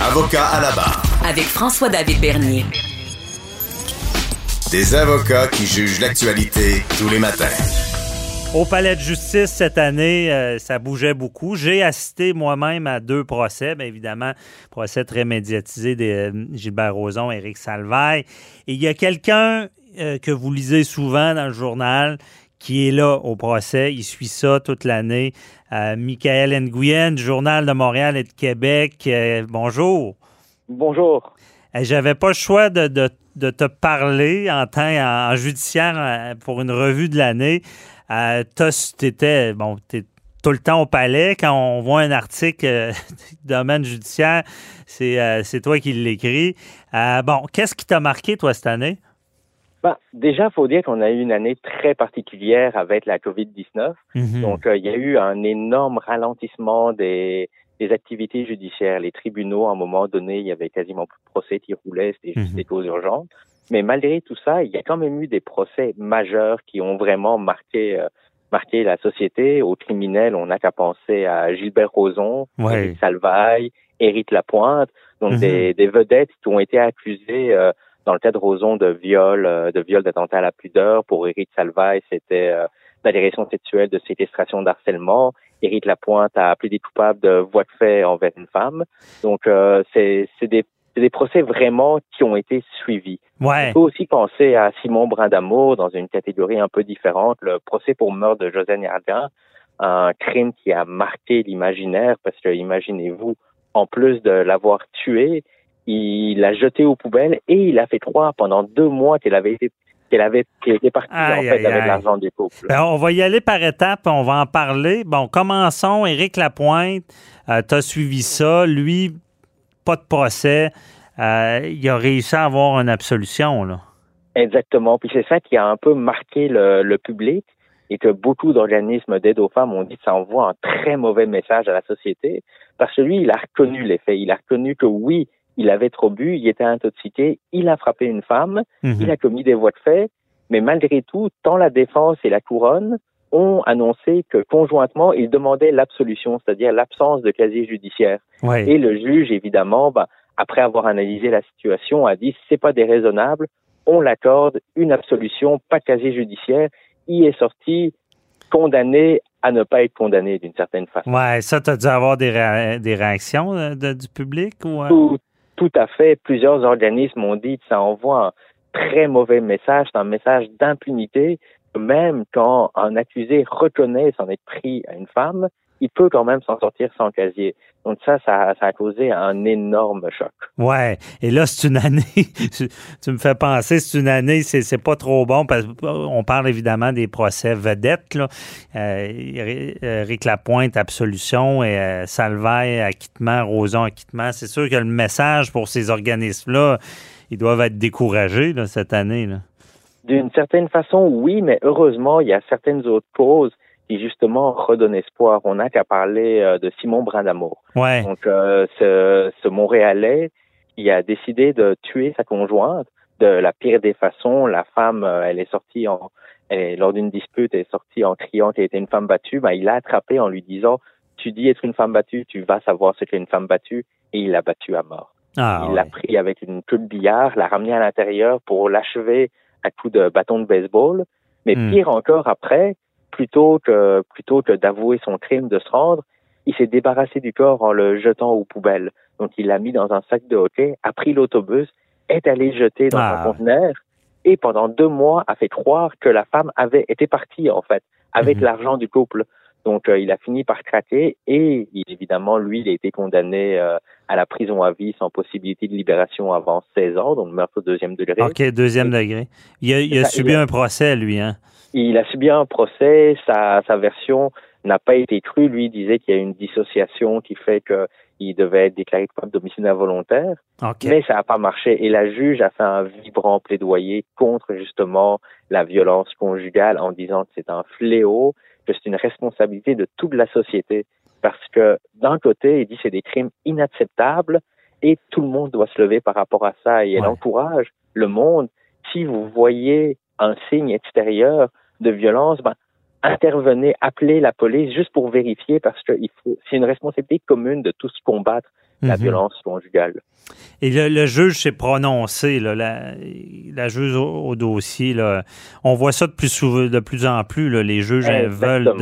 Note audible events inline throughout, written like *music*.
Avocat à la barre. Avec François-David Bernier. Des avocats qui jugent l'actualité tous les matins. Au palais de justice cette année, euh, ça bougeait beaucoup. J'ai assisté moi-même à deux procès, bien évidemment, procès très médiatisé de euh, Gilbert Rozon, Éric Salvaille. Et il y a quelqu'un euh, que vous lisez souvent dans le journal qui est là au procès. Il suit ça toute l'année. Euh, Michael Nguyen, du Journal de Montréal et de Québec. Euh, bonjour. Bonjour. Euh, J'avais pas le choix de, de- de te parler en temps en, en judiciaire pour une revue de l'année. T'étais, bon, tout le temps au palais. Quand on voit un article euh, *laughs* domaine judiciaire, c'est toi qui l'écris. Bon, qu'est-ce qui t'a marqué, toi, cette année? Ben, déjà, il faut dire qu'on a eu une année très particulière avec la COVID-19. Mhm. Donc, euh, il y a eu un énorme ralentissement des, des activités judiciaires. Les tribunaux, à un moment donné, il y avait quasiment plus de procès qui roulaient, c'était juste Mhm. des causes urgentes. Mais malgré tout ça, il y a quand même eu des procès majeurs qui ont vraiment marqué, euh, marqué la société. Aux criminels, on n'a qu'à penser à Gilbert Rozon, Ouais. Salvaille, Éric Lapointe, donc Mhm. des, des vedettes qui ont été accusées euh, dans le cas de Rozon de viol, euh, de viol d'attentat à la pudeur. Pour Éric Salvaille, c'était euh, d'agression sexuelle, de séquestration, d'harcèlement. Éric Lapointe a plaidé coupable de voie de fait envers une femme. Donc, euh, c'est c'est des, c'est des procès vraiment qui ont été suivis. Ouais. On peut aussi penser à Simon Brindamour dans une catégorie un peu différente, le procès pour meurtre de Josène Yardin, un crime qui a marqué l'imaginaire parce que imaginez-vous, en plus de l'avoir tué, il l'a jeté aux poubelles et il a fait croire pendant deux mois qu'elle avait été qu'elle avait qu'elle était partie en fait aïe, avec l'argent du couple. Ben, on va y aller par étapes, on va en parler. Bon, commençons. Éric Lapointe, euh, tu as suivi ça. Lui, pas de procès. Euh, il a réussi à avoir une absolution, là. Exactement. Puis c'est ça qui a un peu marqué le, le public et que beaucoup d'organismes d'aide aux femmes ont dit que ça envoie un très mauvais message à la société parce que lui, il a reconnu les faits. Il a reconnu que oui, il avait trop bu, il était intoxiqué, il a frappé une femme, Mhm. il a commis des voies de fait, mais malgré tout, tant la défense et la couronne ont annoncé que conjointement, ils demandaient l'absolution, c'est-à-dire l'absence de casier judiciaire. Ouais. Et le juge, évidemment, ben, après avoir analysé la situation, a dit c'est pas déraisonnable, on l'accorde une absolution, pas de casier judiciaire. Il est sorti condamné à ne pas être condamné d'une certaine façon. Ouais, ça, tu as dû avoir des, réa- des réactions euh, de- du public ou. euh? Tout, tout à fait. Plusieurs organismes ont dit que ça envoie un très mauvais message, c'est un message d'impunité. Même quand un accusé reconnaît s'en être pris à une femme, il peut quand même s'en sortir sans casier. Donc ça, ça, ça a causé un énorme choc. Ouais. Et là, c'est une année. *laughs* tu, me fais penser, c'est une année, c'est, pas trop bon parce qu'on parle évidemment des procès vedettes, là. Euh, Éric Lapointe, absolution, et euh, Salvaille, acquittement, Roson, acquittement. C'est sûr que le message pour ces organismes-là, ils doivent être découragés, là, cette année. D'une certaine façon, oui, mais heureusement, il y a certaines autres causes qui justement redonnent espoir. On n'a qu'à parler euh, de Simon Brindamour. Ouais. Donc, euh, ce, ce Montréalais qui a décidé de tuer sa conjointe de la pire des façons. La femme, euh, elle est sortie en, elle est- lors d'une dispute, elle est sortie en criant qu'elle était une femme battue. Ben, il l'a attrapée en lui disant, tu dis être une femme battue, tu vas savoir ce qu'est une femme battue, et il l'a battue à mort. Ah, il l'a pris avec une queue de billard, l'a ramené à l'intérieur pour l'achever à coups de bâton de baseball. Mais Hmm. pire encore après, plutôt que plutôt que d'avouer son crime, de se rendre, il s'est débarrassé du corps en le jetant aux poubelles. Donc il l'a mis dans un sac de hockey, a pris l'autobus, est allé le jeter dans Ah, un conteneur et pendant deux mois a fait croire que la femme avait été partie en fait avec Mhm. l'argent du couple. Donc euh, il a fini par craquer et il- évidemment lui il a été condamné euh, à la prison à vie sans possibilité de libération avant 16 ans, donc meurtre au deuxième degré. OK, deuxième degré. Il a, il a Ça, subi il a- un procès, lui, hein? Il a subi un procès, sa, sa version n'a pas été cru. Lui disait qu'il y a une dissociation qui fait qu'il devait être déclaré coupable d'homicide involontaire. Mais ça n'a pas marché. Et la juge a fait un vibrant plaidoyer contre justement la violence conjugale en disant que c'est un fléau, que c'est une responsabilité de toute la société. Parce que d'un côté, il dit que c'est des crimes inacceptables et tout le monde doit se lever par rapport à ça. Et elle encourage le monde. Si vous voyez un signe extérieur de violence, ben, intervenez, appelez la police juste pour vérifier parce que c'est une responsabilité commune de tous combattre la mhm. violence conjugale. Et le, juge s'est prononcé, là, la, la, juge au, dossier. Là, on voit ça de plus, souvent, de plus en plus. Là, les juges veulent.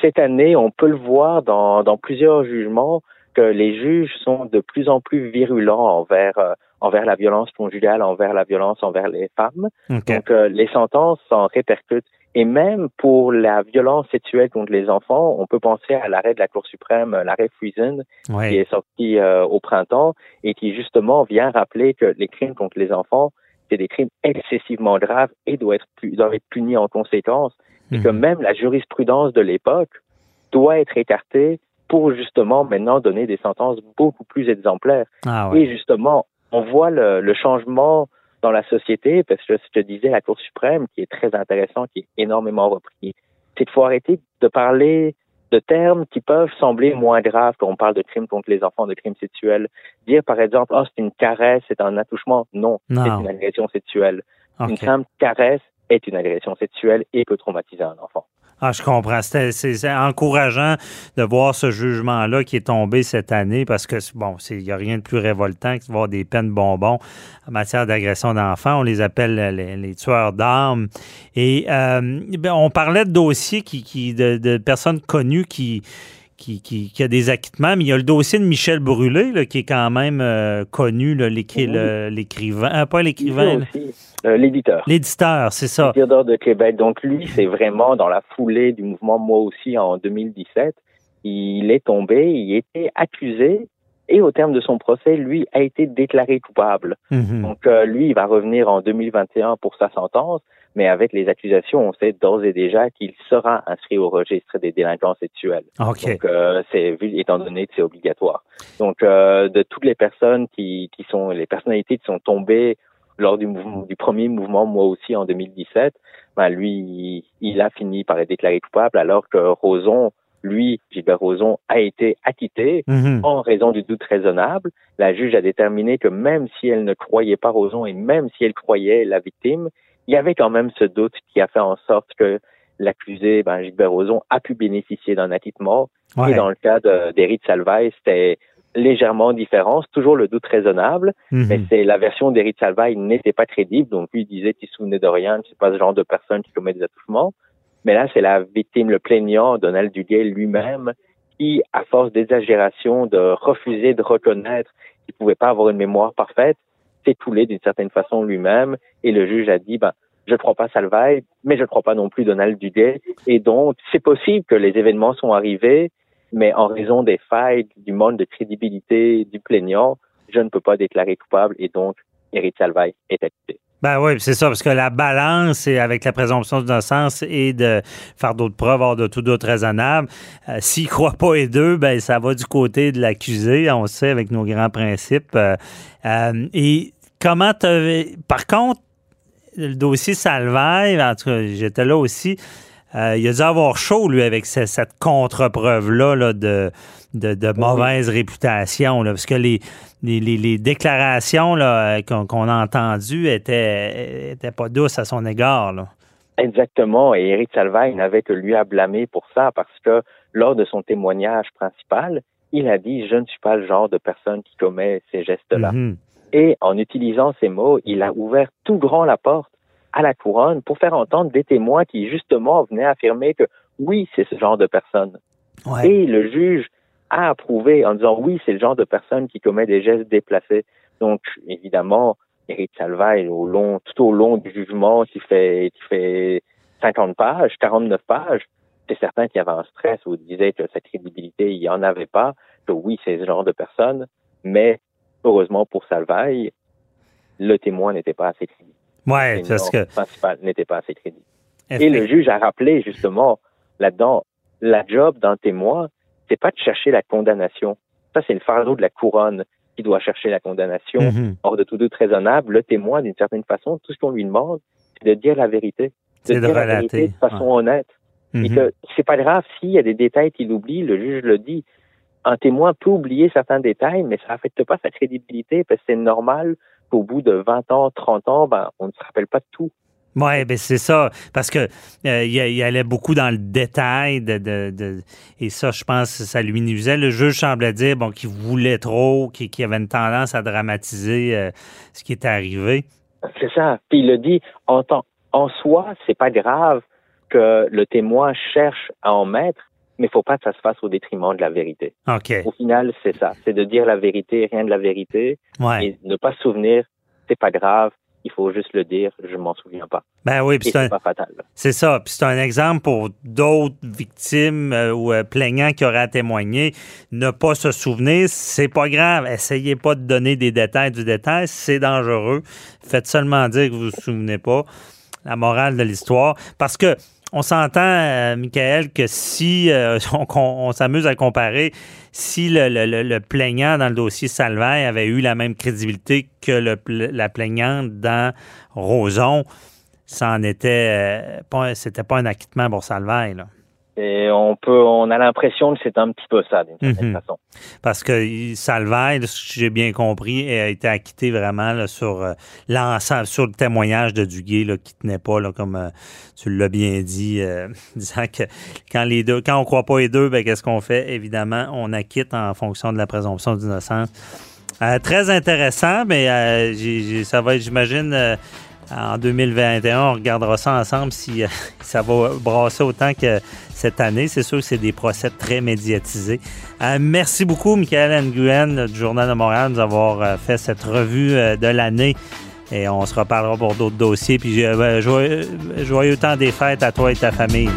Cette année, on peut le voir dans, dans plusieurs jugements que les juges sont de plus en plus virulents envers euh, envers la violence conjugale, envers la violence envers les femmes. Donc euh, les sentences s'en répercutent. Et même pour la violence sexuelle contre les enfants, on peut penser à l'arrêt de la Cour suprême, l'arrêt Friesen, qui est sorti euh, au printemps et qui justement vient rappeler que les crimes contre les enfants, c'est des crimes excessivement graves et doivent être, doivent être punis en conséquence. Et que mhm. même la jurisprudence de l'époque doit être écartée pour justement maintenant donner des sentences beaucoup plus exemplaires. Ah et justement, on voit le, changement dans la société, parce que ce que disais la Cour suprême, qui est très intéressant, qui est énormément repris, c'est qu'il faut arrêter de parler de termes qui peuvent sembler moins graves quand on parle de crimes contre les enfants, de crimes sexuels. Dire, par exemple, oh, c'est une caresse, c'est un attouchement. Non, c'est une agression sexuelle. Une simple caresse est une agression sexuelle et peut traumatiser un enfant. Ah, je comprends. C'est encourageant de voir ce jugement-là qui est tombé cette année parce que, bon, il n'y a rien de plus révoltant que de voir des peines bonbons en matière d'agression d'enfants. On les appelle les, tueurs d'armes. Et euh, ben, on parlait de dossiers qui, de personnes connues qui qui, qui, a des acquittements, mais il y a le dossier de Michel Brûlé, qui est quand même euh, connu, l'écrivain, ah, pas l'écrivain. Euh, l'éditeur. L'éditeur, c'est ça. L'éditeur de Québec. Donc lui, c'est vraiment dans la foulée du mouvement Moi aussi en 2017. Il est tombé, il était accusé et au terme de son procès, lui a été déclaré coupable. Mhm. Donc euh, lui, il va revenir en 2021 pour sa sentence, mais avec les accusations, on sait d'ores et déjà qu'il sera inscrit au registre des délinquants sexuels. Donc euh, c'est vu étant donné que c'est obligatoire. Donc euh, de toutes les personnes qui, qui sont les personnalités qui sont tombées lors du, mouvement, du premier mouvement, moi aussi en 2017, ben lui, il a fini par être déclaré coupable, alors que Roson lui, Gilbert Rozon, a été acquitté mhm. en raison du doute raisonnable. La juge a déterminé que même si elle ne croyait pas Rozon et même si elle croyait la victime, il y avait quand même ce doute qui a fait en sorte que l'accusé, ben, Gilbert Rozon, a pu bénéficier d'un acquittement. Et dans le cas d'Éric Salvaille, c'était légèrement différent, c'est toujours le doute raisonnable, mhm. mais c'est la version d'Éric Salvaille n'était pas crédible, donc lui il disait qu'il se souvenait de rien, que c'est pas ce genre de personne qui commet des attouchements. Mais là, c'est la victime, le plaignant, Donald Duguay lui-même, qui, à force d'exagération, de refuser de reconnaître qu'il pouvait pas avoir une mémoire parfaite, d'une certaine façon lui-même. Et le juge a dit, ben, je ne crois pas Salvaille, mais je ne crois pas non plus Donald Duguay. Et donc, c'est possible que les événements sont arrivés, mais en raison des failles, du manque de crédibilité du plaignant, je ne peux pas déclarer coupable et donc Éric Salvaille est acquitté. Ben oui, c'est ça, parce que la balance est avec la présomption d'innocence et de faire d'autres preuves hors de tout doute raisonnable. Euh, S'il ne croit pas les deux, ben ça va du côté de l'accusé, on sait, avec nos grands principes. Euh, euh, et comment tu Par contre, le dossier Salvaille, en tout cas, j'étais là aussi. Euh, il a dû avoir chaud, lui, avec cette contre-preuve-là de, de, mauvaise réputation. parce que les, les, déclarations qu'on, a entendues étaient, étaient pas douces à son égard. Exactement. Et Éric Salvaille n'avait que lui à blâmer pour ça parce que lors de son témoignage principal, il a dit Je ne suis pas le genre de personne qui commet ces gestes-là. Mm-hmm. Et en utilisant ces mots, il a ouvert tout grand la porte à la couronne pour faire entendre des témoins qui justement venaient affirmer que oui, c'est ce genre de personne. Et le juge a approuvé en disant oui, c'est le genre de personne qui commet des gestes déplacés. Donc évidemment, Eric Salvaille, au long, tout au long du jugement, qui fait, qui fait 50 pages, 49 pages, c'est certain qu'il y avait un stress où il disait que sa crédibilité, il n'y en avait pas, que oui, c'est ce genre de personne, mais heureusement pour Salvaille, le témoin n'était pas assez crédible. Ouais, parce que. n'était pas assez. Et le juge a rappelé justement là-dedans la job d'un témoin, c'est pas de chercher la condamnation. Ça, c'est le fardeau de la couronne qui doit chercher la condamnation. Hors de tout doute raisonnable, le témoin, d'une certaine façon, tout ce qu'on lui demande, c'est de dire la vérité. C'est De de dire la relater, vérité de façon honnête. Et Mhm. que c'est pas grave s'il y a des détails qu'il oublie, le juge le dit. Un témoin peut oublier certains détails, mais ça n'affecte pas sa crédibilité parce que c'est normal qu'au bout de 20 ans, 30 ans, ben, on ne se rappelle pas de tout. Oui, ben c'est ça. Parce que euh, il, il allait beaucoup dans le détail de, de- de- et ça, je pense, ça lui nuisait. Le juge semblait dire bon qu'il voulait trop, qu'il qu'il avait une tendance à dramatiser euh, ce qui était arrivé. C'est ça. Puis il le dit, en, temps- en soi, c'est pas grave que le témoin cherche à en mettre, mais faut pas que ça se fasse au détriment de la vérité. OK. Au final, c'est ça. C'est de dire la vérité, rien de la vérité, Ouais. et ne pas se souvenir, c'est pas grave. Il faut juste le dire, je m'en souviens pas. Ben oui, c'est un- pas fatal. C'est ça. Puis c'est un exemple pour d'autres victimes euh, ou euh, plaignants qui auraient à témoigner. Ne pas se souvenir, c'est pas grave. Essayez pas de donner des détails du détail, c'est dangereux. Faites seulement dire que vous vous souvenez pas. La morale de l'histoire. Parce que on s'entend, euh, Michael, que si euh, *laughs* on, s'amuse à comparer, si le, plaignant dans le dossier Salvaire avait eu la même crédibilité que la plaignante dans Roson, ça en était euh, pas, c'était pas un acquittement pour Salvaire, là. Et on peut, on a l'impression que c'est un petit peu ça, d'une certaine Mhm. façon. Parce que il- Salvaire, là, si j'ai bien compris, a été acquitté vraiment là, sur euh, l'ensemble, sur le témoignage de Duguay là, qui tenait pas, là, comme euh, tu l'as bien dit, euh, *laughs* disant que quand les deux, quand on croit pas les deux, ben qu'est-ce qu'on fait? Évidemment, on acquitte en fonction de la présomption d'innocence. Euh, très intéressant, mais euh, j'ai- j'ai- ça va être, j'imagine, euh, en 2021, on regardera ça ensemble si euh, *laughs* ça va brasser autant que cette année. C'est sûr que c'est des procès très médiatisés. Euh, merci beaucoup, Michael Nguyen du Journal de Montréal, de nous avoir euh, fait cette revue de l'année. Et on se reparlera pour d'autres dossiers. Puis ben, joyeux, joyeux temps des fêtes à toi et ta famille.